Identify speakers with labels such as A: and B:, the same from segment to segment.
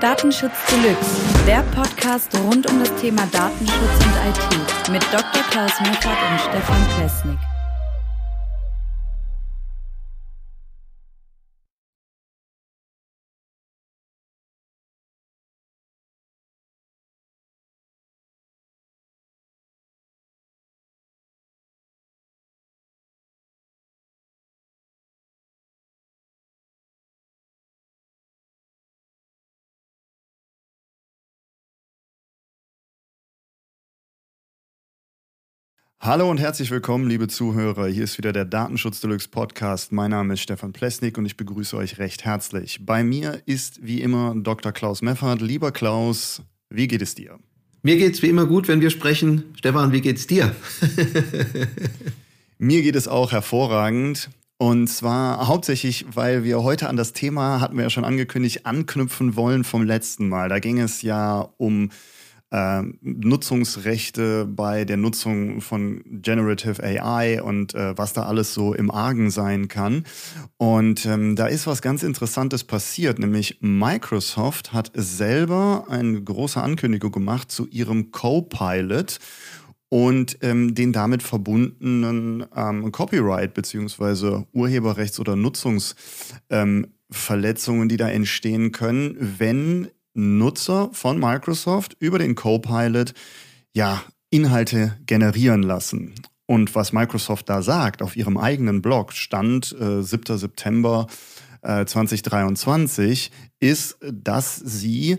A: Datenschutz Deluxe, der Podcast rund um das Thema Datenschutz und IT mit Dr. Klaus Meffert und Stefan Plesnik.
B: Hallo und herzlich willkommen, liebe Zuhörer. Hier ist wieder der Datenschutz Deluxe Podcast. Mein Name ist Stefan Plesnik und ich begrüße euch recht herzlich. Bei mir ist wie immer Dr. Klaus Meffert. Lieber Klaus, wie geht es dir?
C: Mir geht es wie immer gut, wenn wir sprechen. Stefan, wie geht's dir?
B: mir geht es auch hervorragend. Und zwar hauptsächlich, weil wir heute an das Thema, hatten wir ja schon angekündigt, anknüpfen wollen vom letzten Mal. Da ging es ja um äh, Nutzungsrechte bei der Nutzung von Generative AI und äh, was da alles so im Argen sein kann. Und ähm, da ist was ganz Interessantes passiert, nämlich Microsoft hat selber eine große Ankündigung gemacht zu ihrem Copilot und ähm, den damit verbundenen ähm, Copyright beziehungsweise Urheberrechts- oder Nutzungsverletzungen, ähm, die da entstehen können, wenn Nutzer von Microsoft über den Copilot ja Inhalte generieren lassen. Und was Microsoft da sagt auf ihrem eigenen Blog, Stand äh, 7. September äh, 2023, ist, dass sie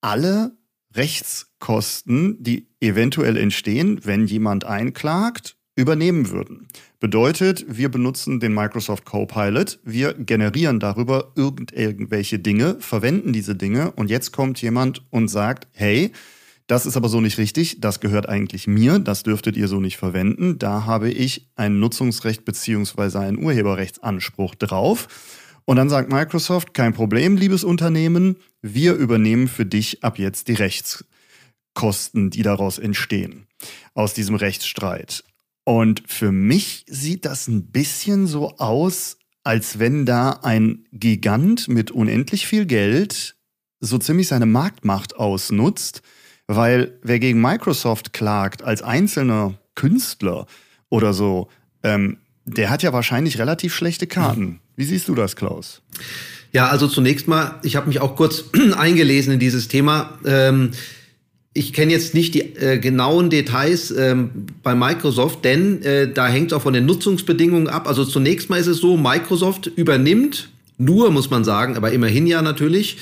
B: alle Rechtskosten, die eventuell entstehen, wenn jemand einklagt, übernehmen würden. Bedeutet, wir benutzen den Microsoft Copilot, wir generieren darüber irgend irgendwelche Dinge, verwenden diese Dinge und jetzt kommt jemand und sagt, hey, das ist aber so nicht richtig, das gehört eigentlich mir, das dürftet ihr so nicht verwenden, da habe ich ein Nutzungsrecht beziehungsweise einen Urheberrechtsanspruch drauf. Und dann sagt Microsoft, kein Problem, liebes Unternehmen, wir übernehmen für dich ab jetzt die Rechtskosten, die daraus entstehen, aus diesem Rechtsstreit. Und für mich sieht das ein bisschen so aus, als wenn da ein Gigant mit unendlich viel Geld so ziemlich seine Marktmacht ausnutzt, weil wer gegen Microsoft klagt als einzelner Künstler oder so, ähm, der hat ja wahrscheinlich relativ schlechte Karten. Wie siehst du das, Klaus?
C: Ja, also zunächst mal, ich habe mich auch kurz eingelesen in dieses Thema. Ähm, ich kenne jetzt nicht die äh, genauen Details ähm, bei Microsoft, denn äh, da hängt es auch von den Nutzungsbedingungen ab. Also zunächst mal ist es so, Microsoft übernimmt nur, muss man sagen, aber immerhin ja natürlich,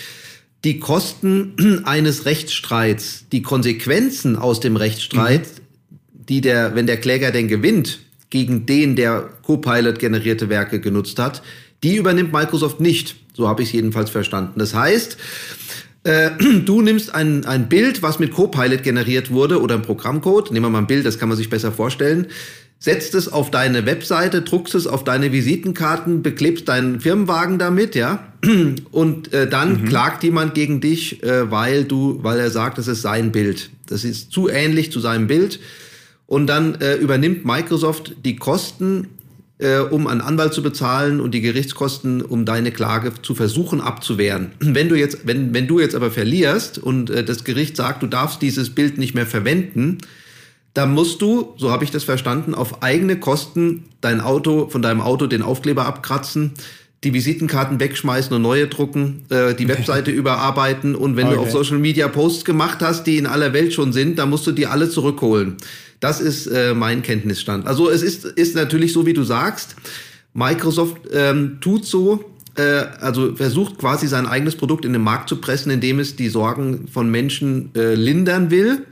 C: die Kosten eines Rechtsstreits, die Konsequenzen aus dem Rechtsstreit, mhm. die der, wenn der Kläger denn gewinnt, gegen den der Copilot generierte Werke genutzt hat, die übernimmt Microsoft nicht. So habe ich es jedenfalls verstanden. Das heißt, äh, du nimmst ein, ein Bild, was mit Copilot generiert wurde oder ein Programmcode, nehmen wir mal ein Bild, das kann man sich besser vorstellen, setzt es auf deine Webseite, druckst es auf deine Visitenkarten, beklebst deinen Firmenwagen damit, ja, und äh, dann mhm. klagt jemand gegen dich, äh, weil du, weil er sagt, das ist sein Bild. Das ist zu ähnlich zu seinem Bild. Und dann äh, übernimmt Microsoft die Kosten äh, um einen Anwalt zu bezahlen und die Gerichtskosten, um deine Klage zu versuchen abzuwehren. Wenn du jetzt, wenn, wenn du jetzt aber verlierst und äh, das Gericht sagt, du darfst dieses Bild nicht mehr verwenden, dann musst du, so habe ich das verstanden, auf eigene Kosten dein Auto, von deinem Auto den Aufkleber abkratzen, die Visitenkarten wegschmeißen und neue drucken, äh, die Webseite überarbeiten und wenn okay. du auf Social Media Posts gemacht hast, die in aller Welt schon sind, dann musst du die alle zurückholen. Das ist äh, mein Kenntnisstand. Also es ist, ist natürlich so, wie du sagst. Microsoft ähm, tut so, äh, also versucht quasi sein eigenes Produkt in den Markt zu pressen, indem es die Sorgen von Menschen äh, lindern will.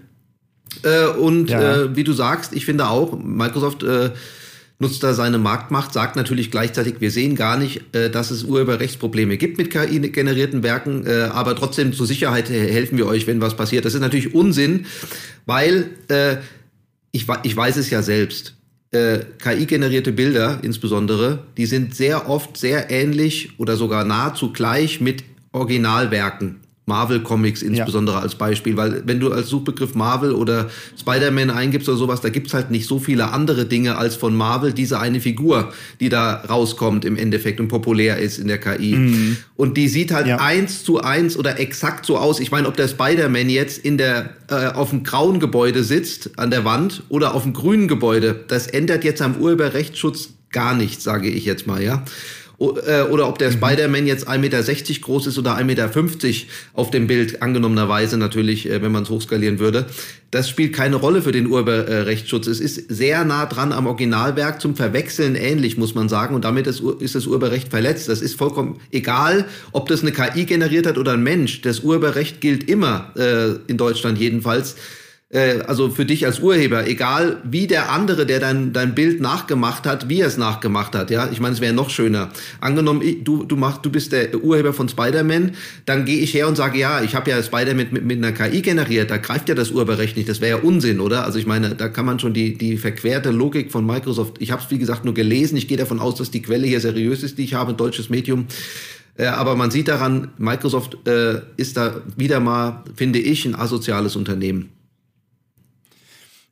C: Äh, und ja. äh, wie du sagst, ich finde auch, Microsoft äh, nutzt da seine Marktmacht, sagt natürlich gleichzeitig, wir sehen gar nicht, äh, dass es Urheberrechtsprobleme gibt mit KI-generierten Werken, aber trotzdem zur Sicherheit helfen wir euch, wenn was passiert. Das ist natürlich Unsinn, weil ich, ich weiß es ja selbst. Äh, KI-generierte Bilder insbesondere, die sind sehr oft sehr ähnlich oder sogar nahezu gleich mit Originalwerken. Marvel-Comics insbesondere ja. als Beispiel, weil wenn du als Suchbegriff Marvel oder Spider-Man eingibst oder sowas, da gibt's halt nicht so viele andere Dinge als von Marvel diese eine Figur, die da rauskommt im Endeffekt und populär ist in der KI. Mhm. Und die sieht halt ja. eins zu eins oder exakt so aus. Ich meine, ob der Spider-Man jetzt in der äh, auf dem grauen Gebäude sitzt an der Wand oder auf dem grünen Gebäude, das ändert jetzt am Urheberrechtsschutz gar nichts, sage ich jetzt mal, ja. Äh, oder ob der mhm. Spider-Man jetzt 1,60 Meter groß ist oder 1,50 Meter auf dem Bild, angenommenerweise natürlich, äh, wenn man es hochskalieren würde. Das spielt keine Rolle für den Urheberrechtsschutz. Es ist sehr nah dran am Originalwerk, zum Verwechseln ähnlich, muss man sagen. Und damit ist, ist das Urheberrecht verletzt. Das ist vollkommen egal, ob das eine KI generiert hat oder ein Mensch. Das Urheberrecht gilt immer, äh, in Deutschland jedenfalls äh, also für dich als Urheber, egal wie der andere, der dein, dein Bild nachgemacht hat, wie er es nachgemacht hat, ja, ich meine, es wäre noch schöner. Angenommen, du, du, machst, du bist der Urheber von Spider-Man, dann gehe ich her und sage, ja, ich habe ja Spider-Man mit, mit einer KI generiert, da greift ja das Urheberrecht nicht, das wäre ja Unsinn, oder? Also ich meine, da kann man schon die, die verquerte Logik von Microsoft, ich habe es wie gesagt nur gelesen, ich gehe davon aus, dass die Quelle hier seriös ist, die ich habe, ein deutsches Medium, äh, aber man sieht daran, Microsoft äh, ist da wieder mal, finde ich, ein asoziales Unternehmen.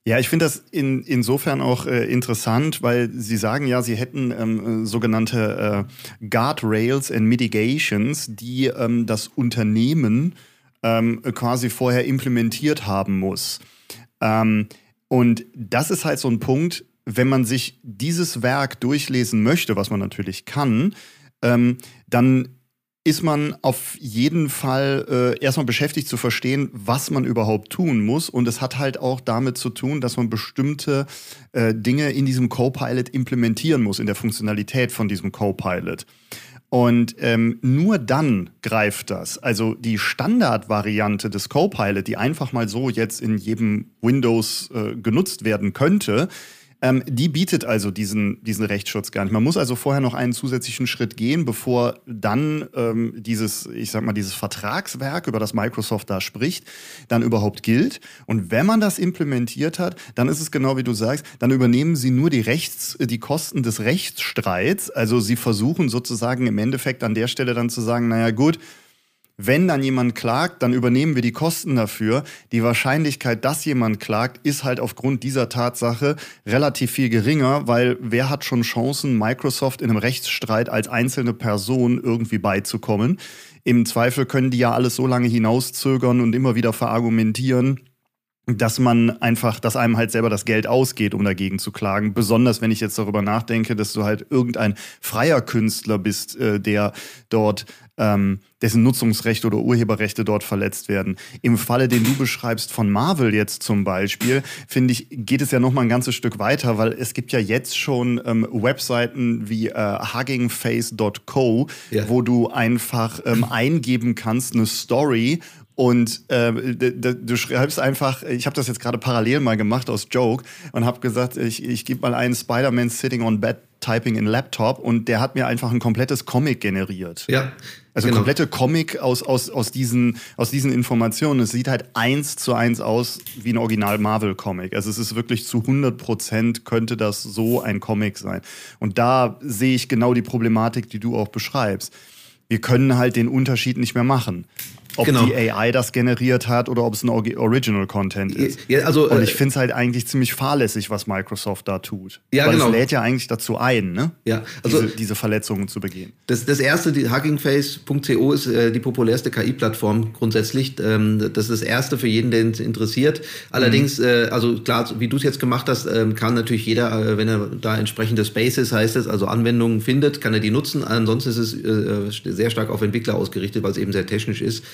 B: Ja, ich finde das in, insofern auch äh, interessant, weil Sie sagen ja, Sie hätten ähm, sogenannte äh, Guardrails and Mitigations, die ähm, das Unternehmen ähm, quasi vorher implementiert haben muss. Ähm, und das ist halt so ein Punkt, wenn man sich dieses Werk durchlesen möchte, was man natürlich kann, ähm, dann ist man auf jeden Fall äh, erstmal beschäftigt zu verstehen, was man überhaupt tun muss. Und es hat halt auch damit zu tun, dass man bestimmte äh, Dinge in diesem Copilot implementieren muss, in der Funktionalität von diesem Copilot. Und ähm, nur dann greift das. Also die Standardvariante des Copilot, die einfach mal so jetzt in jedem Windows äh, genutzt werden könnte, ähm, die bietet also diesen, diesen Rechtsschutz gar nicht. Man muss also vorher noch einen zusätzlichen Schritt gehen, bevor dann ähm, dieses, ich sag mal, dieses Vertragswerk, über das Microsoft da spricht, dann überhaupt gilt. Und wenn man das implementiert hat, dann ist es genau wie du sagst, dann übernehmen sie nur die Rechts, die Kosten des Rechtsstreits. Also sie versuchen sozusagen im Endeffekt an der Stelle dann zu sagen, naja gut, wenn dann jemand klagt, dann übernehmen wir die Kosten dafür. Die Wahrscheinlichkeit, dass jemand klagt, ist halt aufgrund dieser Tatsache relativ viel geringer, weil wer hat schon Chancen, Microsoft in einem Rechtsstreit als einzelne Person irgendwie beizukommen? Im Zweifel können die ja alles so lange hinauszögern und immer wieder verargumentieren, dass man einfach, dass einem halt selber das Geld ausgeht, um dagegen zu klagen. Besonders wenn ich jetzt darüber nachdenke, dass du halt irgendein freier Künstler bist, äh, der dort ähm, dessen Nutzungsrechte oder Urheberrechte dort verletzt werden. Im Falle, den du beschreibst von Marvel jetzt zum Beispiel, finde ich, geht es ja noch mal ein ganzes Stück weiter, weil es gibt ja jetzt schon ähm, Webseiten wie äh, huggingface.co, ja. wo du einfach ähm, eingeben kannst, eine Story und äh, du schreibst einfach, ich habe das jetzt gerade parallel mal gemacht aus Joke und habe gesagt, ich, ich gebe mal einen Spider-Man sitting on bed typing in Laptop und der hat mir einfach ein komplettes Comic generiert.
C: Ja.
B: Also genau. komplette Comic aus, aus, aus, diesen, aus diesen Informationen. Es sieht halt eins zu eins aus wie ein Original Marvel-Comic. Also es ist wirklich zu 100 Prozent könnte das so ein Comic sein. Und da sehe ich genau die Problematik, die du auch beschreibst. Wir können halt den Unterschied nicht mehr machen ob genau. die AI das generiert hat oder ob es ein Original Content ist. Ja, also, und ich äh, finde es halt eigentlich ziemlich fahrlässig, was Microsoft da tut. Ja, Weil genau. es lädt ja eigentlich dazu ein, ne?
C: Ja, also
B: diese, diese Verletzungen zu begehen.
C: Das, das erste, die huggingface.co ist äh, die populärste KI-Plattform grundsätzlich. Ähm, das ist das erste für jeden, den es interessiert. Allerdings, mhm. äh, also klar, wie du es jetzt gemacht hast, äh, kann natürlich jeder, äh, wenn er da entsprechende Spaces heißt es, also Anwendungen findet, kann er die nutzen. Ansonsten ist es äh, sehr stark auf Entwickler ausgerichtet, weil es eben sehr technisch ist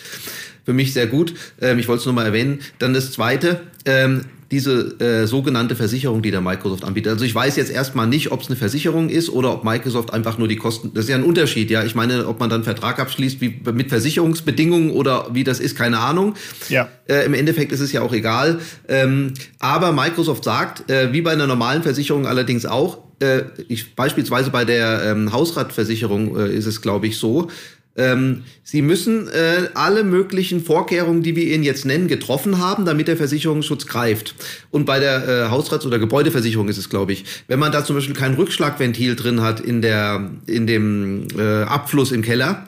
C: für mich sehr gut. Ähm, ich wollte es nur mal erwähnen. Dann das Zweite, ähm, diese äh, sogenannte Versicherung, die der Microsoft anbietet. Also ich weiß jetzt erstmal nicht, ob es eine Versicherung ist oder ob Microsoft einfach nur die Kosten. Das ist ja ein Unterschied, ja. Ich meine, ob man dann Vertrag abschließt wie mit Versicherungsbedingungen oder wie das ist, keine Ahnung. Ja. Äh, Im Endeffekt ist es ja auch egal. Ähm, aber Microsoft sagt, äh, wie bei einer normalen Versicherung allerdings auch, äh, ich, beispielsweise bei der ähm, Hausratversicherung äh, ist es, glaube ich, so, ähm, Sie müssen äh, alle möglichen Vorkehrungen, die wir Ihnen jetzt nennen, getroffen haben, damit der Versicherungsschutz greift. Und bei der äh, Hausrats- oder Gebäudeversicherung ist es, glaube ich, wenn man da zum Beispiel kein Rückschlagventil drin hat in, der, in dem äh, Abfluss im Keller,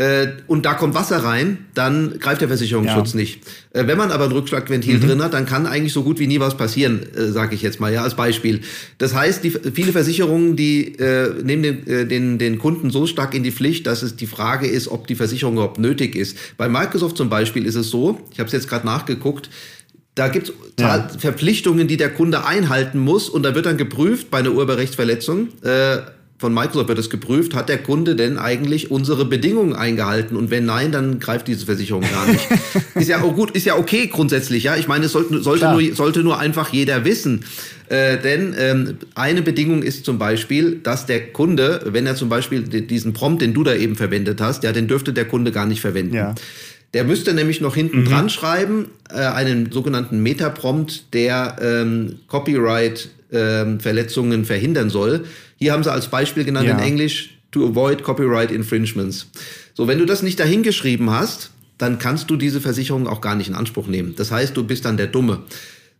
C: äh, und da kommt Wasser rein, dann greift der Versicherungsschutz ja. nicht. Äh, wenn man aber ein Rückschlagventil mhm. drin hat, dann kann eigentlich so gut wie nie was passieren, äh, sage ich jetzt mal, ja, als Beispiel. Das heißt, die, viele Versicherungen, die äh, nehmen den, äh, den, den Kunden so stark in die Pflicht, dass es die Frage ist, ob die Versicherung überhaupt nötig ist. Bei Microsoft zum Beispiel ist es so, ich habe es jetzt gerade nachgeguckt, da gibt es ja. Verpflichtungen, die der Kunde einhalten muss und da wird dann geprüft bei einer Urheberrechtsverletzung. Äh, von Microsoft wird es geprüft, hat der Kunde denn eigentlich unsere Bedingungen eingehalten? Und wenn nein, dann greift diese Versicherung gar nicht. ist ja auch gut, ist ja okay grundsätzlich, ja. Ich meine, es sollte, sollte, nur, sollte nur einfach jeder wissen. Äh, denn ähm, eine Bedingung ist zum Beispiel, dass der Kunde, wenn er zum Beispiel diesen Prompt, den du da eben verwendet hast, ja, den dürfte der Kunde gar nicht verwenden. Ja. Der müsste nämlich noch hinten mhm. dran schreiben, äh, einen sogenannten Metaprompt, der ähm, Copyright-Verletzungen ähm, verhindern soll. Hier haben sie als Beispiel genannt ja. in Englisch, to avoid copyright infringements. So, wenn du das nicht dahingeschrieben hast, dann kannst du diese Versicherung auch gar nicht in Anspruch nehmen. Das heißt, du bist dann der Dumme.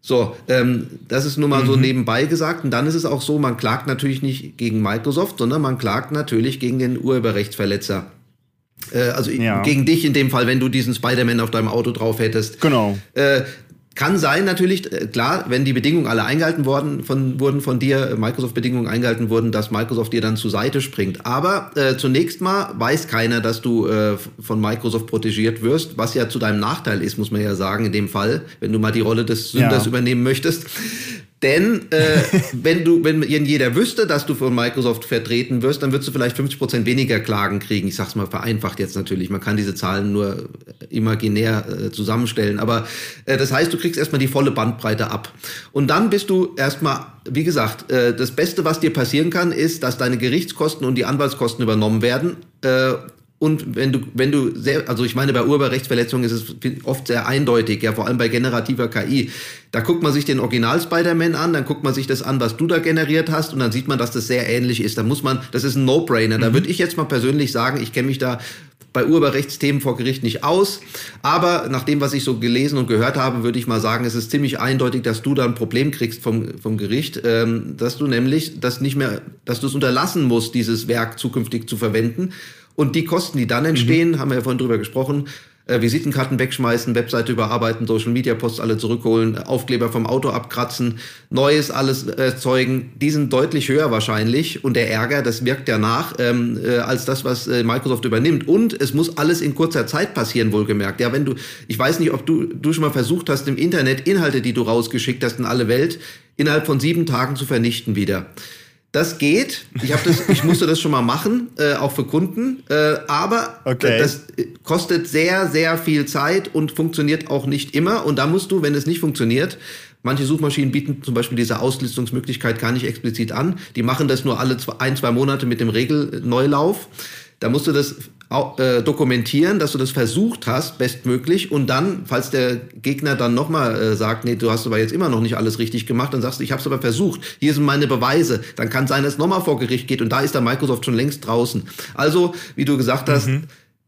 C: So, ähm, das ist nur mal mhm. so nebenbei gesagt. Und dann ist es auch so, man klagt natürlich nicht gegen Microsoft, sondern man klagt natürlich gegen den Urheberrechtsverletzer. Äh, also ja. gegen dich in dem Fall, wenn du diesen Spider-Man auf deinem Auto drauf hättest.
B: Genau.
C: Äh, kann sein natürlich, äh, klar, wenn die Bedingungen alle eingehalten worden von, wurden von dir, äh, Microsoft-Bedingungen eingehalten wurden, dass Microsoft dir dann zur Seite springt. Aber äh, zunächst mal weiß keiner, dass du äh, von Microsoft protegiert wirst, was ja zu deinem Nachteil ist, muss man ja sagen, in dem Fall, wenn du mal die Rolle des Sünders ja. übernehmen möchtest. Denn äh, wenn du, wenn jeder wüsste, dass du von Microsoft vertreten wirst, dann würdest du vielleicht 50 Prozent weniger Klagen kriegen. Ich sag's mal vereinfacht jetzt natürlich. Man kann diese Zahlen nur imaginär äh, zusammenstellen. Aber äh, das heißt, du kriegst erstmal die volle Bandbreite ab. Und dann bist du erstmal, wie gesagt, äh, das Beste, was dir passieren kann, ist, dass deine Gerichtskosten und die Anwaltskosten übernommen werden. Äh, und wenn du, wenn du sehr, also ich meine, bei Urheberrechtsverletzungen ist es oft sehr eindeutig, ja, vor allem bei generativer KI. Da guckt man sich den Original Spider-Man an, dann guckt man sich das an, was du da generiert hast, und dann sieht man, dass das sehr ähnlich ist. Da muss man, das ist ein No-Brainer. Mhm. Da würde ich jetzt mal persönlich sagen, ich kenne mich da bei Urheberrechtsthemen vor Gericht nicht aus. Aber nach dem, was ich so gelesen und gehört habe, würde ich mal sagen, es ist ziemlich eindeutig, dass du da ein Problem kriegst vom, vom Gericht, ähm, dass du nämlich das nicht mehr, dass du es unterlassen musst, dieses Werk zukünftig zu verwenden und die Kosten, die dann entstehen, mhm. haben wir ja vorhin drüber gesprochen, äh, Visitenkarten wegschmeißen, Webseite überarbeiten, Social Media Posts alle zurückholen, Aufkleber vom Auto abkratzen, Neues alles erzeugen, die sind deutlich höher wahrscheinlich und der Ärger, das wirkt ja nach, ähm, äh, als das, was äh, Microsoft übernimmt. Und es muss alles in kurzer Zeit passieren, wohlgemerkt. Ja, wenn du, ich weiß nicht, ob du, du schon mal versucht hast, im Internet Inhalte, die du rausgeschickt hast in alle Welt, innerhalb von sieben Tagen zu vernichten wieder. Das geht. Ich habe das, ich musste das schon mal machen, äh, auch für Kunden. Äh, aber okay. das kostet sehr, sehr viel Zeit und funktioniert auch nicht immer. Und da musst du, wenn es nicht funktioniert, manche Suchmaschinen bieten zum Beispiel diese Auslistungsmöglichkeit gar nicht explizit an. Die machen das nur alle zwei, ein, zwei Monate mit dem Regelneulauf. Da musst du das äh, dokumentieren, dass du das versucht hast, bestmöglich. Und dann, falls der Gegner dann nochmal äh, sagt, nee, du hast aber jetzt immer noch nicht alles richtig gemacht, dann sagst du, ich habe es aber versucht, hier sind meine Beweise. Dann kann sein, dass es nochmal vor Gericht geht und da ist der Microsoft schon längst draußen. Also, wie du gesagt hast, mhm.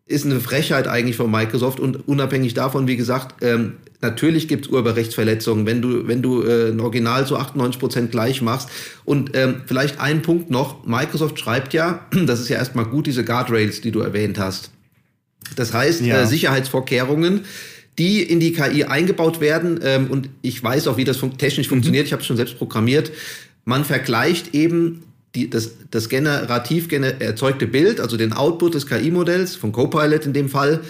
C: ist eine Frechheit eigentlich von Microsoft und unabhängig davon, wie gesagt, ähm, Natürlich gibt es Urheberrechtsverletzungen, wenn du, wenn du äh, ein Original zu 98 Prozent gleich machst. Und ähm, vielleicht ein Punkt noch. Microsoft schreibt ja, das ist ja erstmal gut, diese Guardrails, die du erwähnt hast. Das heißt, ja. äh, Sicherheitsvorkehrungen, die in die KI eingebaut werden. Ähm, und ich weiß auch, wie das fun technisch mhm. funktioniert. Ich habe es schon selbst programmiert. Man vergleicht eben die, das, das generativ gener erzeugte Bild, also den Output des KI-Modells, von Copilot in dem Fall,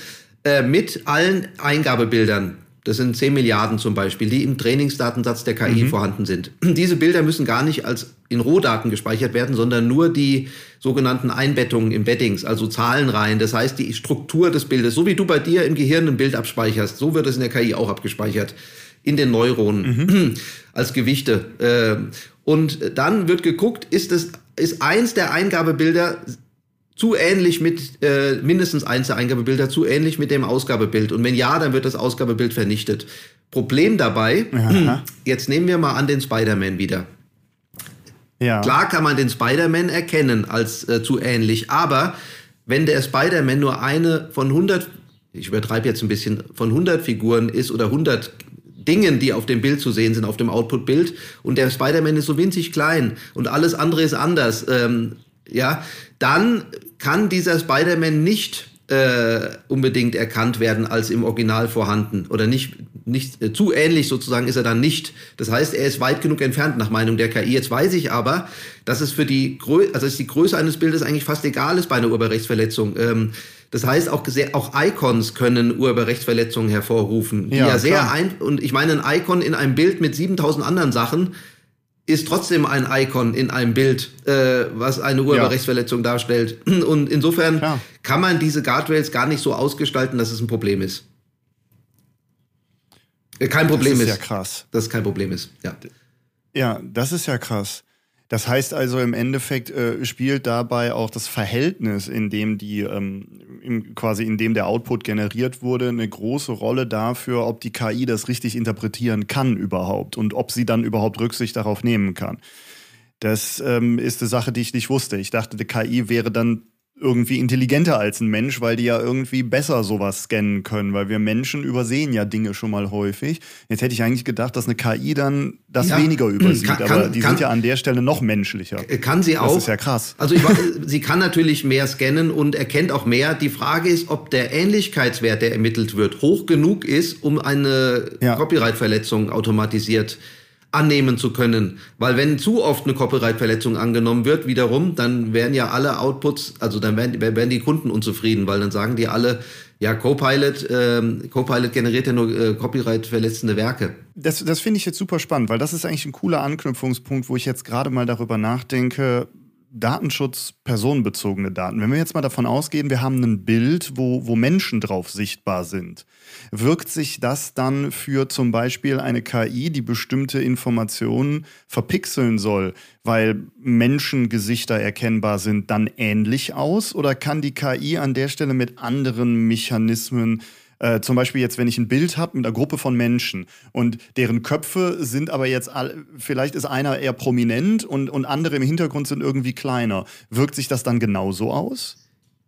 C: äh, mit allen Eingabebildern das sind 10 Milliarden zum Beispiel, die im Trainingsdatensatz der KI mhm. vorhanden sind. Diese Bilder müssen gar nicht als in Rohdaten gespeichert werden, sondern nur die sogenannten Einbettungen, Embeddings, also Zahlenreihen. Das heißt, die Struktur des Bildes, so wie du bei dir im Gehirn ein Bild abspeicherst, so wird es in der KI auch abgespeichert. In den Neuronen mhm. als Gewichte. Ähm, und dann wird geguckt, ist es, ist eins der Eingabebilder zu ähnlich mit äh, mindestens eins der Eingabebilder zu ähnlich mit dem Ausgabebild. Und wenn ja, dann wird das Ausgabebild vernichtet. Problem dabei, Aha. jetzt nehmen wir mal an den Spider-Man wieder. Ja. Klar kann man den Spider-Man erkennen als äh, zu ähnlich, aber wenn der Spider-Man nur eine von 100, ich übertreibe jetzt ein bisschen, von 100 Figuren ist oder 100 Dingen, die auf dem Bild zu sehen sind, auf dem Output-Bild, und der Spider-Man ist so winzig klein und alles andere ist anders, ähm, ja, dann kann dieser Spider-Man nicht äh, unbedingt erkannt werden als im Original vorhanden oder nicht, nicht äh, zu ähnlich sozusagen ist er dann nicht. Das heißt, er ist weit genug entfernt nach Meinung der KI. Jetzt weiß ich aber, dass es für die, Grö also dass die Größe eines Bildes eigentlich fast egal ist bei einer Urheberrechtsverletzung. Ähm, das heißt, auch, sehr, auch Icons können Urheberrechtsverletzungen hervorrufen, die ja, ja sehr ein, und ich meine, ein Icon in einem Bild mit 7000 anderen Sachen ist trotzdem ein Icon in einem Bild, äh, was eine Urheberrechtsverletzung ja. darstellt. Und insofern Klar. kann man diese Guardrails gar nicht so ausgestalten, dass es ein Problem ist. Äh, kein Problem
B: ist.
C: Das
B: ist ja krass.
C: Dass es kein Problem ist, ja.
B: Ja, das ist ja krass. Das heißt also im Endeffekt äh, spielt dabei auch das Verhältnis, in dem die ähm, im, quasi in dem der Output generiert wurde, eine große Rolle dafür, ob die KI das richtig interpretieren kann überhaupt und ob sie dann überhaupt Rücksicht darauf nehmen kann. Das ähm, ist eine Sache, die ich nicht wusste. Ich dachte, die KI wäre dann irgendwie intelligenter als ein Mensch, weil die ja irgendwie besser sowas scannen können, weil wir Menschen übersehen ja Dinge schon mal häufig. Jetzt hätte ich eigentlich gedacht, dass eine KI dann das ja, weniger übersieht, kann, aber die kann, sind ja an der Stelle noch menschlicher.
C: Kann sie auch.
B: Das ist ja krass.
C: Also ich, sie kann natürlich mehr scannen und erkennt auch mehr. Die Frage ist, ob der Ähnlichkeitswert, der ermittelt wird, hoch genug ist, um eine ja. Copyright-Verletzung automatisiert annehmen zu können. Weil wenn zu oft eine Copyright-Verletzung angenommen wird, wiederum, dann werden ja alle Outputs, also dann werden, werden die Kunden unzufrieden, weil dann sagen die alle, ja, Copilot, ähm, Copilot generiert ja nur äh, Copyright-verletzende Werke.
B: Das, das finde ich jetzt super spannend, weil das ist eigentlich ein cooler Anknüpfungspunkt, wo ich jetzt gerade mal darüber nachdenke, Datenschutz, personenbezogene Daten. Wenn wir jetzt mal davon ausgehen, wir haben ein Bild, wo, wo Menschen drauf sichtbar sind, wirkt sich das dann für zum Beispiel eine KI, die bestimmte Informationen verpixeln soll, weil Menschengesichter erkennbar sind, dann ähnlich aus? Oder kann die KI an der Stelle mit anderen Mechanismen äh, zum Beispiel jetzt, wenn ich ein Bild habe mit einer Gruppe von Menschen und deren Köpfe sind aber jetzt, all, vielleicht ist einer eher prominent und, und andere im Hintergrund sind irgendwie kleiner. Wirkt sich das dann genauso aus?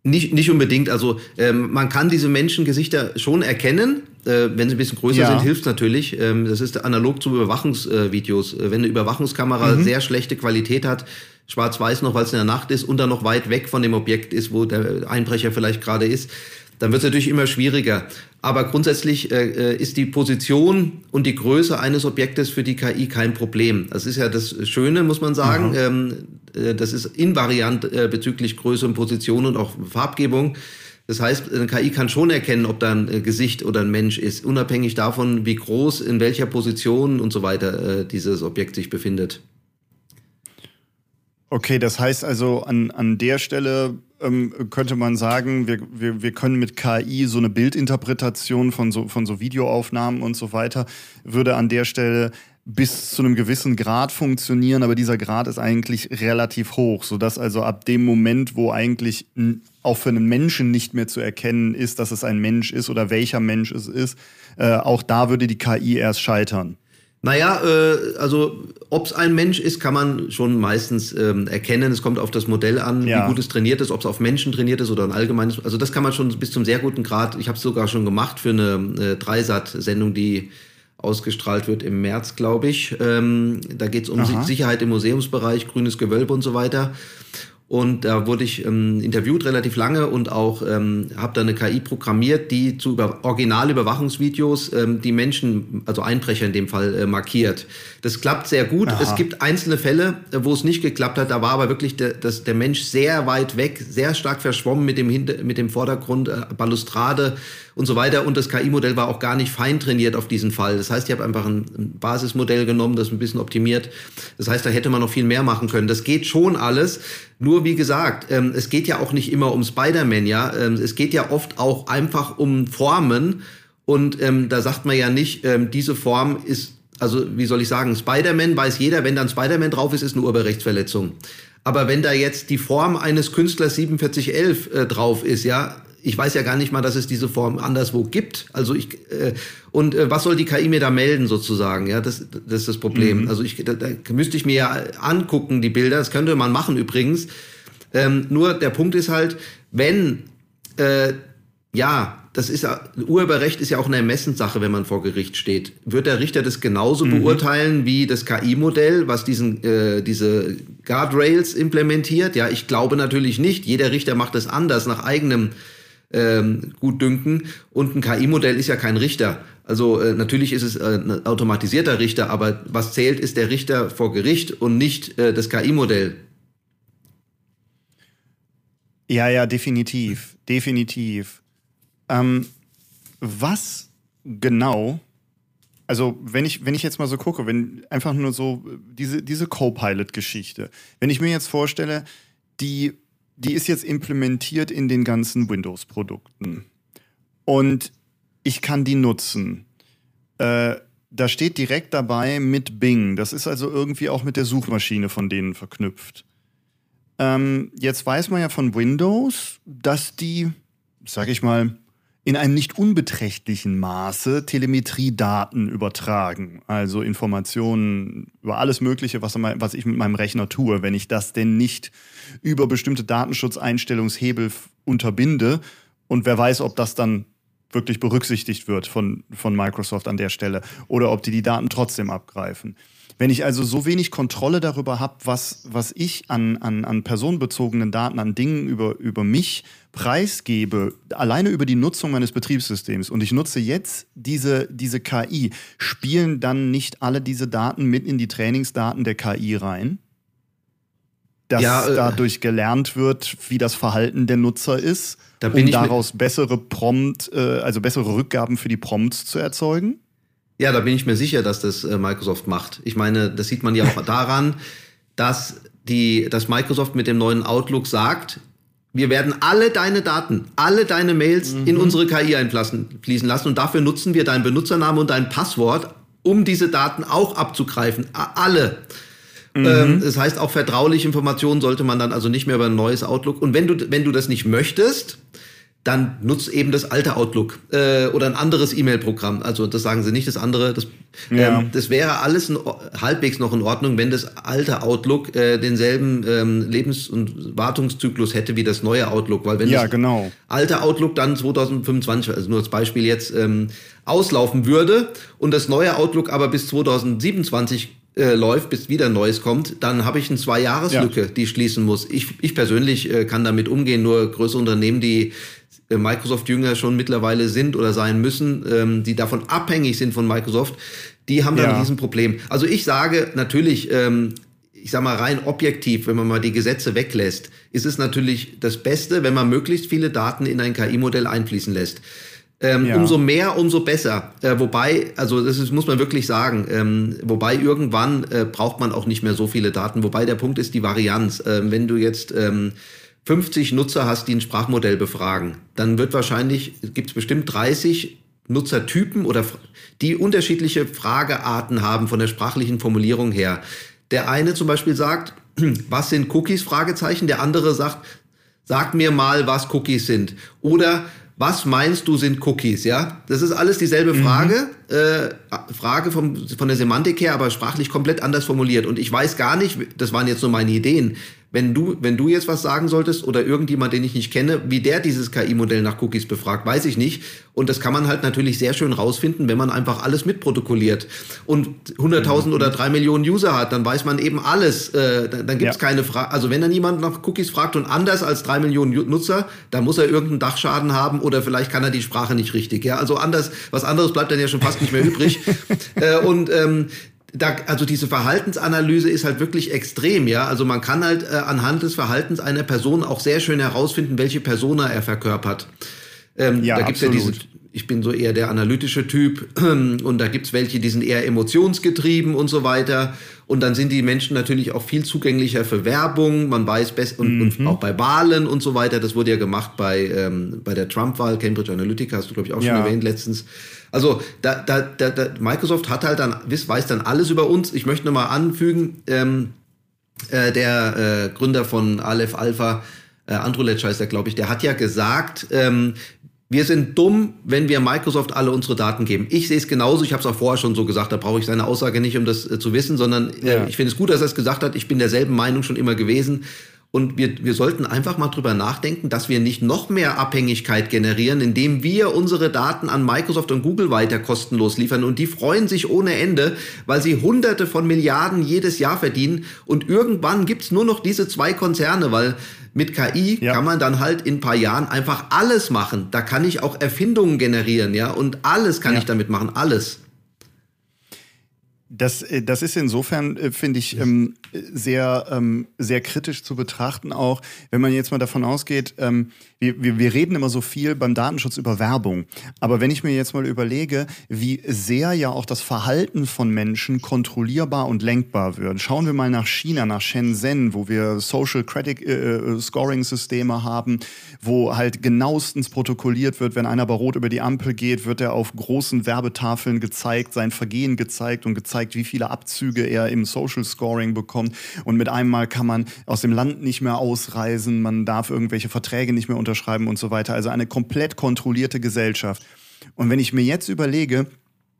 C: Nicht, nicht unbedingt. Also ähm, man kann diese Menschengesichter schon erkennen. Äh, wenn sie ein bisschen größer ja. sind, hilft natürlich. Ähm, das ist analog zu Überwachungsvideos. Äh, wenn eine Überwachungskamera mhm. sehr schlechte Qualität hat, schwarz-weiß noch, weil es in der Nacht ist und dann noch weit weg von dem Objekt ist, wo der Einbrecher vielleicht gerade ist, dann wird es natürlich immer schwieriger. Aber grundsätzlich äh, äh, ist die Position und die Größe eines Objektes für die KI kein Problem. Das ist ja das Schöne, muss man sagen. Mhm. Ähm, äh, das ist invariant äh, bezüglich Größe und Position und auch Farbgebung. Das heißt, eine KI kann schon erkennen, ob da ein äh, Gesicht oder ein Mensch ist, unabhängig davon, wie groß, in welcher Position und so weiter äh, dieses Objekt sich befindet.
B: Okay, das heißt also, an, an der Stelle ähm, könnte man sagen, wir, wir, wir können mit KI so eine Bildinterpretation von so, von so Videoaufnahmen und so weiter, würde an der Stelle bis zu einem gewissen Grad funktionieren, aber dieser Grad ist eigentlich relativ hoch, sodass also ab dem Moment, wo eigentlich auch für einen Menschen nicht mehr zu erkennen ist, dass es ein Mensch ist oder welcher Mensch es ist, äh, auch da würde die KI erst scheitern.
C: Naja, äh, also ob es ein Mensch ist, kann man schon meistens ähm, erkennen. Es kommt auf das Modell an, ja. wie gut es trainiert ist, ob es auf Menschen trainiert ist oder ein allgemeines. Also das kann man schon bis zum sehr guten Grad. Ich habe es sogar schon gemacht für eine äh, Dreisat-Sendung, die ausgestrahlt wird im März, glaube ich. Ähm, da geht es um Aha. Sicherheit im Museumsbereich, grünes Gewölbe und so weiter. Und da wurde ich ähm, interviewt relativ lange und auch ähm, habe da eine KI programmiert, die zu über Originalüberwachungsvideos ähm, die Menschen, also Einbrecher in dem Fall, äh, markiert. Das klappt sehr gut. Aha. Es gibt einzelne Fälle, äh, wo es nicht geklappt hat. Da war aber wirklich der, das, der Mensch sehr weit weg, sehr stark verschwommen mit dem, Hinter mit dem Vordergrund, äh, Balustrade und so weiter. Und das KI-Modell war auch gar nicht fein trainiert auf diesen Fall. Das heißt, ich habe einfach ein, ein Basismodell genommen, das ein bisschen optimiert. Das heißt, da hätte man noch viel mehr machen können. Das geht schon alles. Nur wie gesagt, ähm, es geht ja auch nicht immer um Spider-Man, ja. Ähm, es geht ja oft auch einfach um Formen. Und ähm, da sagt man ja nicht, ähm, diese Form ist, also wie soll ich sagen, Spider-Man weiß jeder, wenn dann Spider-Man drauf ist, ist eine Urheberrechtsverletzung. Aber wenn da jetzt die Form eines Künstlers 4711 äh, drauf ist, ja, ich weiß ja gar nicht mal, dass es diese Form anderswo gibt. Also ich äh, und äh, was soll die KI mir da melden sozusagen? Ja, das, das ist das Problem. Mhm. Also ich da, da müsste ich mir ja angucken die Bilder. Das könnte man machen übrigens. Ähm, nur der Punkt ist halt, wenn äh, ja, das ist Urheberrecht ist ja auch eine Ermessenssache, wenn man vor Gericht steht. Wird der Richter das genauso mhm. beurteilen wie das KI-Modell, was diesen äh, diese Guardrails implementiert? Ja, ich glaube natürlich nicht. Jeder Richter macht es anders nach eigenem ähm, gut dünken. Und ein KI-Modell ist ja kein Richter. Also äh, natürlich ist es äh, ein automatisierter Richter, aber was zählt, ist der Richter vor Gericht und nicht äh, das KI-Modell.
B: Ja, ja, definitiv, definitiv. Ähm, was genau, also wenn ich, wenn ich jetzt mal so gucke, wenn einfach nur so diese, diese Co-Pilot-Geschichte, wenn ich mir jetzt vorstelle, die, die ist jetzt implementiert in den ganzen Windows-Produkten und ich kann die nutzen. Äh, da steht direkt dabei mit Bing. Das ist also irgendwie auch mit der Suchmaschine von denen verknüpft. Ähm, jetzt weiß man ja von Windows, dass die, sag ich mal, in einem nicht unbeträchtlichen Maße Telemetriedaten übertragen. Also Informationen über alles Mögliche, was, was ich mit meinem Rechner tue. Wenn ich das denn nicht über bestimmte Datenschutzeinstellungshebel unterbinde und wer weiß, ob das dann wirklich berücksichtigt wird von, von Microsoft an der Stelle oder ob die die Daten trotzdem abgreifen. Wenn ich also so wenig Kontrolle darüber habe, was, was ich an, an, an personenbezogenen Daten, an Dingen über, über mich preisgebe, alleine über die Nutzung meines Betriebssystems und ich nutze jetzt diese, diese KI, spielen dann nicht alle diese Daten mit in die Trainingsdaten der KI rein? Dass ja, äh, dadurch gelernt wird, wie das Verhalten der Nutzer ist, da um daraus bessere Prompt, äh, also bessere Rückgaben für die Prompts zu erzeugen?
C: Ja, da bin ich mir sicher, dass das äh, Microsoft macht. Ich meine, das sieht man ja auch daran, dass die, dass Microsoft mit dem neuen Outlook sagt, wir werden alle deine Daten, alle deine Mails mhm. in unsere KI einfließen lassen und dafür nutzen wir deinen Benutzernamen und dein Passwort, um diese Daten auch abzugreifen. Alle. Mhm. Ähm, das heißt, auch vertrauliche Informationen sollte man dann also nicht mehr über ein neues Outlook. Und wenn du, wenn du das nicht möchtest, dann nutzt eben das alte Outlook äh, oder ein anderes E-Mail-Programm. Also das sagen sie nicht, das andere. Das, ja. ähm, das wäre alles in, halbwegs noch in Ordnung, wenn das alte Outlook äh, denselben ähm, Lebens- und Wartungszyklus hätte wie das neue Outlook. Weil wenn
B: ja,
C: das
B: genau.
C: alte Outlook dann 2025, also nur als Beispiel jetzt, ähm, auslaufen würde und das neue Outlook aber bis 2027 äh, läuft, bis wieder Neues kommt, dann habe ich eine Zwei-Jahres-Lücke, ja. die ich schließen muss. Ich, ich persönlich äh, kann damit umgehen, nur größere Unternehmen, die Microsoft-Jünger schon mittlerweile sind oder sein müssen, ähm, die davon abhängig sind von Microsoft, die haben dann ja. diesen Problem. Also ich sage natürlich, ähm, ich sage mal rein objektiv, wenn man mal die Gesetze weglässt, ist es natürlich das Beste, wenn man möglichst viele Daten in ein KI-Modell einfließen lässt. Ähm, ja. Umso mehr, umso besser. Äh, wobei, also das ist, muss man wirklich sagen, ähm, wobei irgendwann äh, braucht man auch nicht mehr so viele Daten. Wobei der Punkt ist die Varianz. Ähm, wenn du jetzt ähm, 50 Nutzer hast, die ein Sprachmodell befragen, dann wird wahrscheinlich, gibt es bestimmt 30 Nutzertypen oder die unterschiedliche Fragearten haben von der sprachlichen Formulierung her. Der eine zum Beispiel sagt, was sind Cookies? Fragezeichen. Der andere sagt, sag mir mal, was Cookies sind. Oder was meinst du sind Cookies? Ja, das ist alles dieselbe mhm. Frage, mhm. äh, Frage vom, von der Semantik her, aber sprachlich komplett anders formuliert. Und ich weiß gar nicht, das waren jetzt nur meine Ideen, wenn du, wenn du jetzt was sagen solltest oder irgendjemand, den ich nicht kenne, wie der dieses KI-Modell nach Cookies befragt, weiß ich nicht. Und das kann man halt natürlich sehr schön rausfinden, wenn man einfach alles mitprotokolliert. Und 100.000 oder drei Millionen User hat, dann weiß man eben alles. Äh, dann dann gibt es ja. keine Frage. Also wenn dann jemand nach Cookies fragt und anders als drei Millionen Nutzer, dann muss er irgendeinen Dachschaden haben oder vielleicht kann er die Sprache nicht richtig. Ja, also anders, was anderes bleibt dann ja schon fast nicht mehr übrig. äh, und ähm, da, also diese Verhaltensanalyse ist halt wirklich extrem, ja. Also man kann halt äh, anhand des Verhaltens einer Person auch sehr schön herausfinden, welche Persona er verkörpert. Ähm, ja, da gibt's absolut. ja diese, ich bin so eher der analytische Typ und da gibt's welche, die sind eher emotionsgetrieben und so weiter. Und dann sind die Menschen natürlich auch viel zugänglicher für Werbung. Man weiß besser und, mhm. und, auch bei Wahlen und so weiter. Das wurde ja gemacht bei, ähm, bei der Trump-Wahl. Cambridge Analytica hast du, glaube ich, auch ja. schon erwähnt letztens. Also da, da, da, da, Microsoft hat halt dann, weiß dann alles über uns. Ich möchte nochmal anfügen, ähm, äh, der äh, Gründer von Aleph Alpha, äh, Andrulec heißt er, glaube ich, der hat ja gesagt, ähm, wir sind dumm, wenn wir Microsoft alle unsere Daten geben. Ich sehe es genauso, ich habe es auch vorher schon so gesagt, da brauche ich seine Aussage nicht, um das äh, zu wissen, sondern äh, ja. ich finde es gut, dass er es gesagt hat. Ich bin derselben Meinung schon immer gewesen. Und wir, wir sollten einfach mal drüber nachdenken, dass wir nicht noch mehr Abhängigkeit generieren, indem wir unsere Daten an Microsoft und Google weiter kostenlos liefern. Und die freuen sich ohne Ende, weil sie Hunderte von Milliarden jedes Jahr verdienen. Und irgendwann gibt's nur noch diese zwei Konzerne, weil mit KI ja. kann man dann halt in ein paar Jahren einfach alles machen. Da kann ich auch Erfindungen generieren, ja, und alles kann ja. ich damit machen, alles.
B: Das, äh, das ist insofern, äh, finde ich, ähm, sehr, ähm, sehr kritisch zu betrachten, auch wenn man jetzt mal davon ausgeht, ähm, wir, wir, wir reden immer so viel beim Datenschutz über Werbung. Aber wenn ich mir jetzt mal überlege, wie sehr ja auch das Verhalten von Menschen kontrollierbar und lenkbar wird. Schauen wir mal nach China, nach Shenzhen, wo wir Social Credit äh, äh Scoring Systeme haben, wo halt genauestens protokolliert wird, wenn einer bei Rot über die Ampel geht, wird er auf großen Werbetafeln gezeigt, sein Vergehen gezeigt und gezeigt, wie viele Abzüge er im Social Scoring bekommt. Und mit einem Mal kann man aus dem Land nicht mehr ausreisen, man darf irgendwelche Verträge nicht mehr unterschreiben und so weiter. Also eine komplett kontrollierte Gesellschaft. Und wenn ich mir jetzt überlege,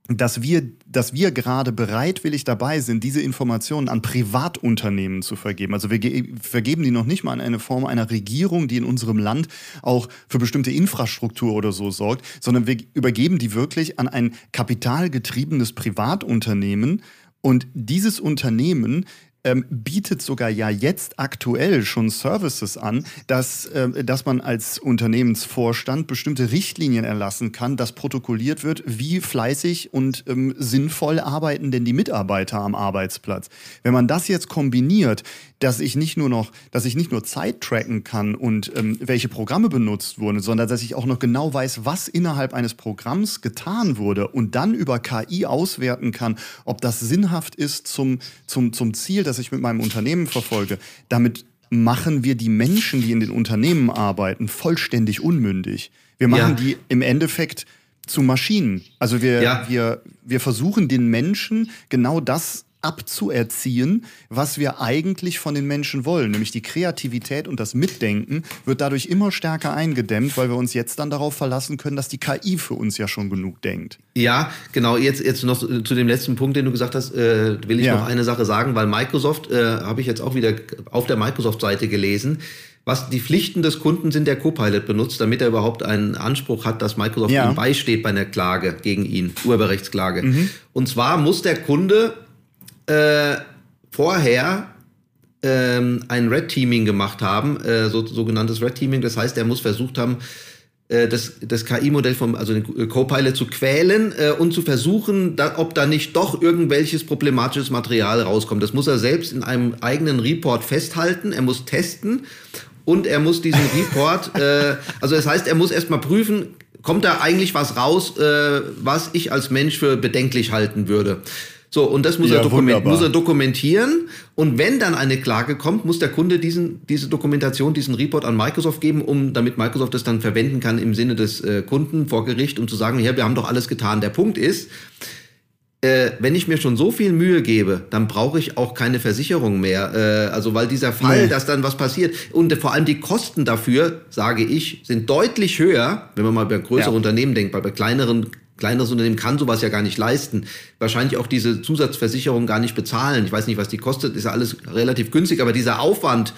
B: dass wir, dass wir gerade bereitwillig dabei sind, diese Informationen an Privatunternehmen zu vergeben. Also wir vergeben die noch nicht mal an eine Form einer Regierung, die in unserem Land auch für bestimmte Infrastruktur oder so sorgt, sondern wir übergeben die wirklich an ein kapitalgetriebenes Privatunternehmen. Und dieses Unternehmen ähm, bietet sogar ja jetzt aktuell schon Services an, dass, äh, dass man als Unternehmensvorstand bestimmte Richtlinien erlassen kann, dass protokolliert wird, wie fleißig und ähm, sinnvoll arbeiten denn die Mitarbeiter am Arbeitsplatz. Wenn man das jetzt kombiniert, dass ich nicht nur noch, dass ich nicht nur Zeit tracken kann und ähm, welche Programme benutzt wurden, sondern dass ich auch noch genau weiß, was innerhalb eines Programms getan wurde und dann über KI auswerten kann, ob das sinnhaft ist zum, zum, zum Ziel, das ich mit meinem Unternehmen verfolge. Damit machen wir die Menschen, die in den Unternehmen arbeiten, vollständig unmündig. Wir machen ja. die im Endeffekt zu Maschinen. Also wir, ja. wir, wir versuchen den Menschen genau das abzuerziehen, was wir eigentlich von den Menschen wollen. Nämlich die Kreativität und das Mitdenken wird dadurch immer stärker eingedämmt, weil wir uns jetzt dann darauf verlassen können, dass die KI für uns ja schon genug denkt.
C: Ja, genau. Jetzt, jetzt noch zu dem letzten Punkt, den du gesagt hast, äh, will ich ja. noch eine Sache sagen, weil Microsoft, äh, habe ich jetzt auch wieder auf der Microsoft-Seite gelesen, was die Pflichten des Kunden sind, der Copilot benutzt, damit er überhaupt einen Anspruch hat, dass Microsoft ja. ihm beisteht bei einer Klage gegen ihn, Urheberrechtsklage. Mhm. Und zwar muss der Kunde äh, vorher ähm, ein Red Teaming gemacht haben, äh, so, sogenanntes Red Teaming. Das heißt, er muss versucht haben, äh, das, das KI-Modell vom, also den Copilot zu quälen äh, und zu versuchen, da, ob da nicht doch irgendwelches problematisches Material rauskommt. Das muss er selbst in einem eigenen Report festhalten. Er muss testen und er muss diesen Report, äh, also das heißt, er muss erstmal prüfen, kommt da eigentlich was raus, äh, was ich als Mensch für bedenklich halten würde. So, und das muss, ja, er dokument, muss er dokumentieren. Und wenn dann eine Klage kommt, muss der Kunde diesen, diese Dokumentation, diesen Report an Microsoft geben, um, damit Microsoft das dann verwenden kann im Sinne des äh, Kunden vor Gericht, um zu sagen, ja, wir haben doch alles getan. Der Punkt ist, äh, wenn ich mir schon so viel Mühe gebe, dann brauche ich auch keine Versicherung mehr. Äh, also weil dieser Fall, nee. dass dann was passiert und vor allem die Kosten dafür, sage ich, sind deutlich höher, wenn man mal bei größeren ja. Unternehmen denkt, weil bei kleineren kleineres Unternehmen kann sowas ja gar nicht leisten. Wahrscheinlich auch diese Zusatzversicherung gar nicht bezahlen. Ich weiß nicht, was die kostet, ist ja alles relativ günstig, aber dieser Aufwand,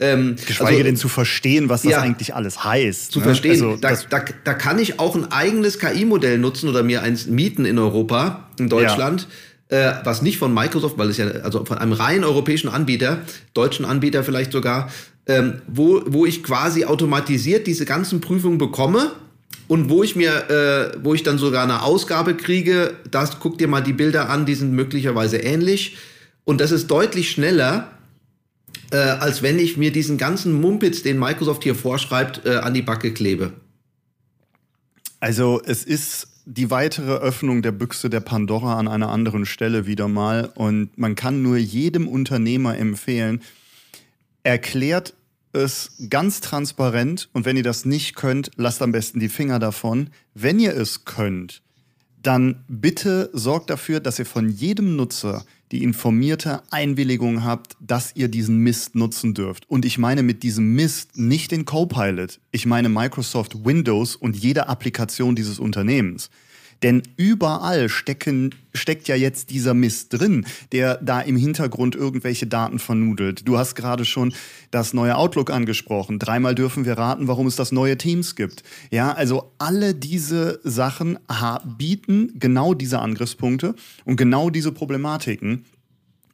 B: ähm, Geschweige also, denn zu verstehen, was das ja, eigentlich alles heißt.
C: Zu ne? verstehen. Also, da, da, da kann ich auch ein eigenes KI-Modell nutzen oder mir eins mieten in Europa, in Deutschland. Ja. Äh, was nicht von Microsoft, weil es ja, also von einem rein europäischen Anbieter, deutschen Anbieter vielleicht sogar, ähm, wo, wo ich quasi automatisiert diese ganzen Prüfungen bekomme und wo ich mir, äh, wo ich dann sogar eine Ausgabe kriege, das guck dir mal die Bilder an, die sind möglicherweise ähnlich. Und das ist deutlich schneller, äh, als wenn ich mir diesen ganzen Mumpitz, den Microsoft hier vorschreibt, äh, an die Backe klebe.
B: Also es ist die weitere Öffnung der Büchse der Pandora an einer anderen Stelle wieder mal. Und man kann nur jedem Unternehmer empfehlen, erklärt es ganz transparent und wenn ihr das nicht könnt, lasst am besten die Finger davon. Wenn ihr es könnt, dann bitte sorgt dafür, dass ihr von jedem Nutzer die informierte Einwilligung habt, dass ihr diesen Mist nutzen dürft. Und ich meine mit diesem Mist nicht den Copilot. Ich meine Microsoft Windows und jede Applikation dieses Unternehmens. Denn überall stecken, steckt ja jetzt dieser Mist drin, der da im Hintergrund irgendwelche Daten vernudelt. Du hast gerade schon das neue Outlook angesprochen. Dreimal dürfen wir raten, warum es das neue Teams gibt. Ja, also alle diese Sachen bieten genau diese Angriffspunkte und genau diese Problematiken.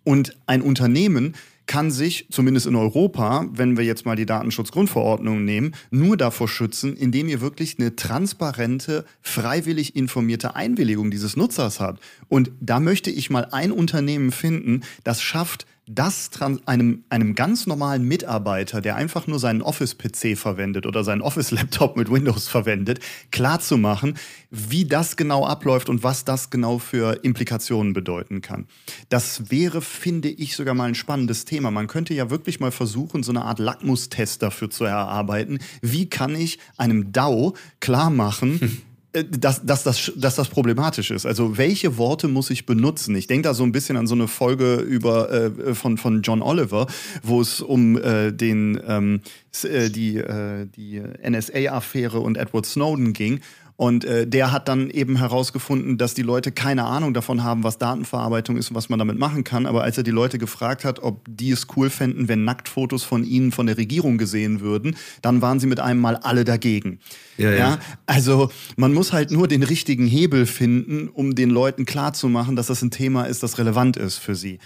B: Und ein Unternehmen kann sich, zumindest in Europa, wenn wir jetzt mal die Datenschutzgrundverordnung nehmen, nur davor schützen, indem ihr wirklich eine transparente, freiwillig informierte Einwilligung dieses Nutzers habt. Und da möchte ich mal ein Unternehmen finden, das schafft, das einem, einem ganz normalen Mitarbeiter, der einfach nur seinen Office-PC verwendet oder seinen Office-Laptop mit Windows verwendet, klarzumachen, wie das genau abläuft und was das genau für Implikationen bedeuten kann. Das wäre, finde ich, sogar mal ein spannendes Thema. Man könnte ja wirklich mal versuchen, so eine Art Lackmustest dafür zu erarbeiten. Wie kann ich einem DAO klar machen, dass, dass, das, dass das problematisch ist. Also welche Worte muss ich benutzen? Ich denke da so ein bisschen an so eine Folge über äh, von, von John Oliver, wo es um äh, den ähm, äh, die, äh, die NSA-Affäre und Edward Snowden ging. Und äh, der hat dann eben herausgefunden, dass die Leute keine Ahnung davon haben, was Datenverarbeitung ist und was man damit machen kann. Aber als er die Leute gefragt hat, ob die es cool fänden, wenn Nacktfotos von ihnen von der Regierung gesehen würden, dann waren sie mit einem Mal alle dagegen. Ja, ja. ja, also man muss halt nur den richtigen Hebel finden, um den Leuten klarzumachen, dass das ein Thema ist, das relevant ist für sie.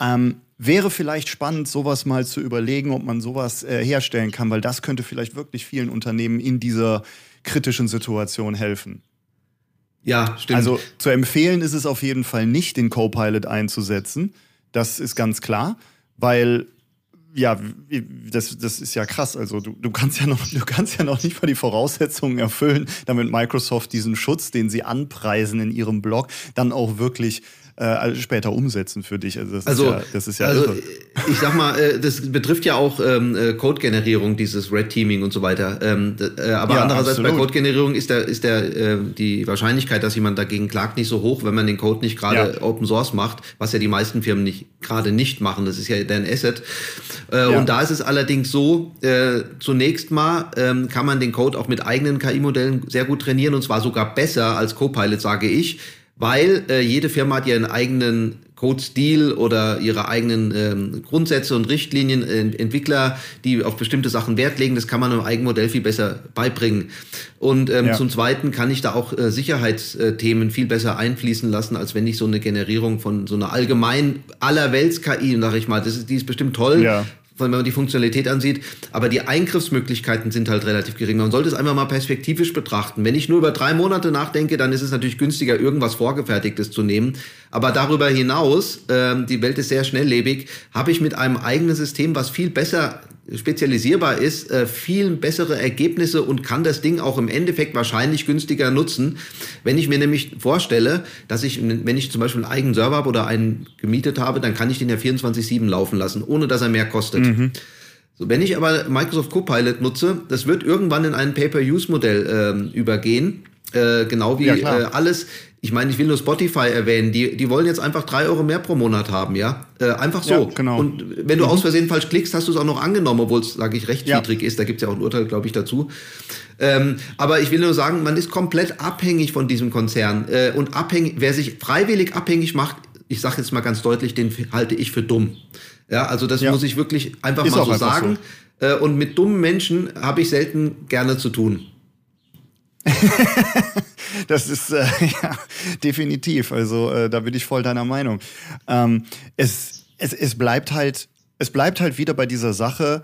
B: Ähm, wäre vielleicht spannend, sowas mal zu überlegen, ob man sowas äh, herstellen kann, weil das könnte vielleicht wirklich vielen Unternehmen in dieser kritischen Situation helfen.
C: Ja, stimmt.
B: Also zu empfehlen ist es auf jeden Fall nicht, den Copilot einzusetzen. Das ist ganz klar, weil ja, das, das ist ja krass. Also du, du kannst ja noch, du kannst ja noch nicht mal die Voraussetzungen erfüllen, damit Microsoft diesen Schutz, den sie anpreisen in ihrem Blog, dann auch wirklich äh, später umsetzen für dich.
C: Also das also, ist ja, das ist ja also irre. ich sag mal, äh, das betrifft ja auch ähm, äh, Code-Generierung, dieses Red Teaming und so weiter. Ähm, äh, aber ja, andererseits absolut. bei Code-Generierung ist der ist der äh, die Wahrscheinlichkeit, dass jemand dagegen klagt, nicht so hoch, wenn man den Code nicht gerade ja. Open Source macht, was ja die meisten Firmen nicht gerade nicht machen. Das ist ja dein Asset. Äh, ja. Und da ist es allerdings so: äh, Zunächst mal ähm, kann man den Code auch mit eigenen KI-Modellen sehr gut trainieren und zwar sogar besser als Copilot, sage ich weil äh, jede Firma hat ihren eigenen Code-Stil oder ihre eigenen ähm, Grundsätze und Richtlinien, äh, Entwickler, die auf bestimmte Sachen Wert legen. Das kann man im Eigenmodell viel besser beibringen. Und ähm, ja. zum Zweiten kann ich da auch äh, Sicherheitsthemen viel besser einfließen lassen, als wenn ich so eine Generierung von so einer allgemein allerwelts-KI, sag ich mal, das ist, die ist bestimmt toll, ja wenn man die Funktionalität ansieht. Aber die Eingriffsmöglichkeiten sind halt relativ gering. Man sollte es einfach mal perspektivisch betrachten. Wenn ich nur über drei Monate nachdenke, dann ist es natürlich günstiger, irgendwas Vorgefertigtes zu nehmen. Aber darüber hinaus, ähm, die Welt ist sehr schnelllebig, habe ich mit einem eigenen System, was viel besser spezialisierbar ist, äh, viel bessere Ergebnisse und kann das Ding auch im Endeffekt wahrscheinlich günstiger nutzen. Wenn ich mir nämlich vorstelle, dass ich, wenn ich zum Beispiel einen eigenen Server habe oder einen gemietet habe, dann kann ich den ja 24-7 laufen lassen, ohne dass er mehr kostet. Mhm. So, wenn ich aber Microsoft Copilot nutze, das wird irgendwann in ein Pay-per-Use-Modell äh, übergehen. Äh, genau wie ja, äh, alles ich meine, ich will nur Spotify erwähnen, die, die wollen jetzt einfach drei Euro mehr pro Monat haben, ja? Äh, einfach so. Ja, genau. Und wenn du mhm. aus Versehen falsch klickst, hast du es auch noch angenommen, obwohl es, sage ich, rechtswidrig ja. ist. Da gibt es ja auch ein Urteil, glaube ich, dazu. Ähm, aber ich will nur sagen, man ist komplett abhängig von diesem Konzern. Äh, und abhängig, wer sich freiwillig abhängig macht, ich sage jetzt mal ganz deutlich, den halte ich für dumm. Ja, also das muss ich wirklich einfach ist mal so sagen. So. Äh, und mit dummen Menschen habe ich selten gerne zu tun.
B: das ist äh, ja, definitiv. Also äh, da bin ich voll deiner Meinung. Ähm, es, es, es bleibt halt, es bleibt halt wieder bei dieser Sache,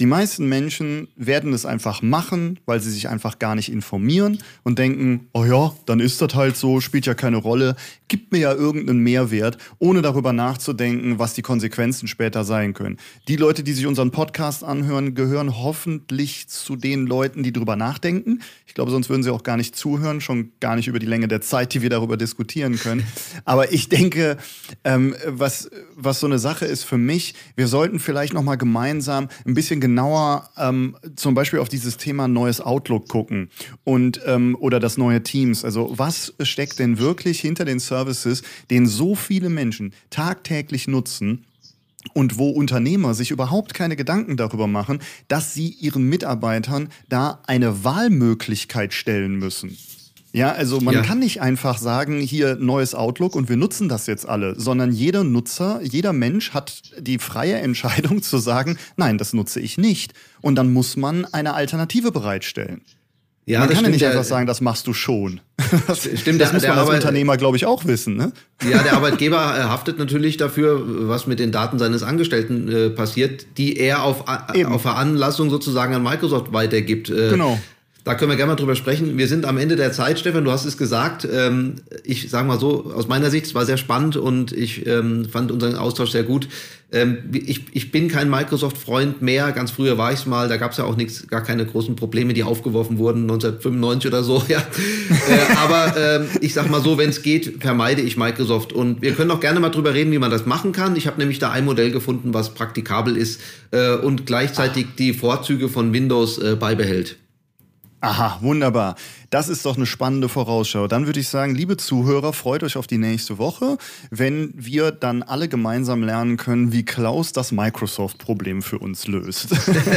B: die meisten Menschen werden es einfach machen, weil sie sich einfach gar nicht informieren und denken, oh ja, dann ist das halt so, spielt ja keine Rolle, gibt mir ja irgendeinen Mehrwert, ohne darüber nachzudenken, was die Konsequenzen später sein können. Die Leute, die sich unseren Podcast anhören, gehören hoffentlich zu den Leuten, die darüber nachdenken. Ich glaube, sonst würden sie auch gar nicht zuhören, schon gar nicht über die Länge der Zeit, die wir darüber diskutieren können. Aber ich denke, ähm, was, was so eine Sache ist für mich, wir sollten vielleicht nochmal gemeinsam ein bisschen genauer ähm, zum Beispiel auf dieses Thema neues Outlook gucken und ähm, oder das neue Teams. Also was steckt denn wirklich hinter den Services, den so viele Menschen tagtäglich nutzen? und wo Unternehmer sich überhaupt keine Gedanken darüber machen, dass sie ihren Mitarbeitern da eine Wahlmöglichkeit stellen müssen. Ja, also man ja. kann nicht einfach sagen, hier neues Outlook und wir nutzen das jetzt alle, sondern jeder Nutzer, jeder Mensch hat die freie Entscheidung zu sagen, nein, das nutze ich nicht. Und dann muss man eine Alternative bereitstellen. Ja, man kann ja nicht einfach sagen, das machst du schon. Das, stimmt, das der, muss man als Arbeit Unternehmer, glaube ich, auch wissen. Ne?
C: Ja, der Arbeitgeber äh, haftet natürlich dafür, was mit den Daten seines Angestellten äh, passiert, die er auf, auf Veranlassung sozusagen an Microsoft weitergibt. Äh, genau. Da können wir gerne mal drüber sprechen. Wir sind am Ende der Zeit, Stefan, du hast es gesagt. Ähm, ich sage mal so, aus meiner Sicht, es war sehr spannend und ich ähm, fand unseren Austausch sehr gut. Ähm, ich, ich bin kein Microsoft-Freund mehr. Ganz früher war ich es mal. Da gab es ja auch nichts, gar keine großen Probleme, die aufgeworfen wurden 1995 oder so. Ja. äh, aber ähm, ich sag mal so, wenn es geht, vermeide ich Microsoft. Und wir können auch gerne mal drüber reden, wie man das machen kann. Ich habe nämlich da ein Modell gefunden, was praktikabel ist äh, und gleichzeitig die Vorzüge von Windows äh, beibehält.
B: Aha, wunderbar. Das ist doch eine spannende Vorausschau. Dann würde ich sagen, liebe Zuhörer, freut euch auf die nächste Woche, wenn wir dann alle gemeinsam lernen können, wie Klaus das Microsoft-Problem für uns löst.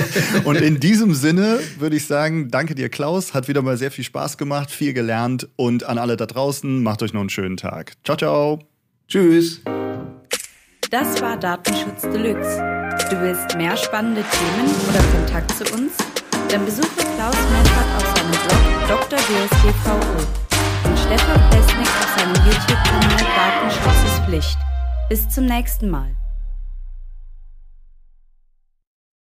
B: und in diesem Sinne würde ich sagen, danke dir, Klaus. Hat wieder mal sehr viel Spaß gemacht, viel gelernt und an alle da draußen, macht euch noch einen schönen Tag. Ciao, ciao. Tschüss.
A: Das war Datenschutz Deluxe. Du willst mehr spannende Themen oder Kontakt zu uns? Dann besuche Klaus Meffert auf seinem Blog Dr. DSGVO und Stefan Pesnik auf seinem YouTube-Kanal Datenschutz ist Pflicht. Bis zum nächsten Mal.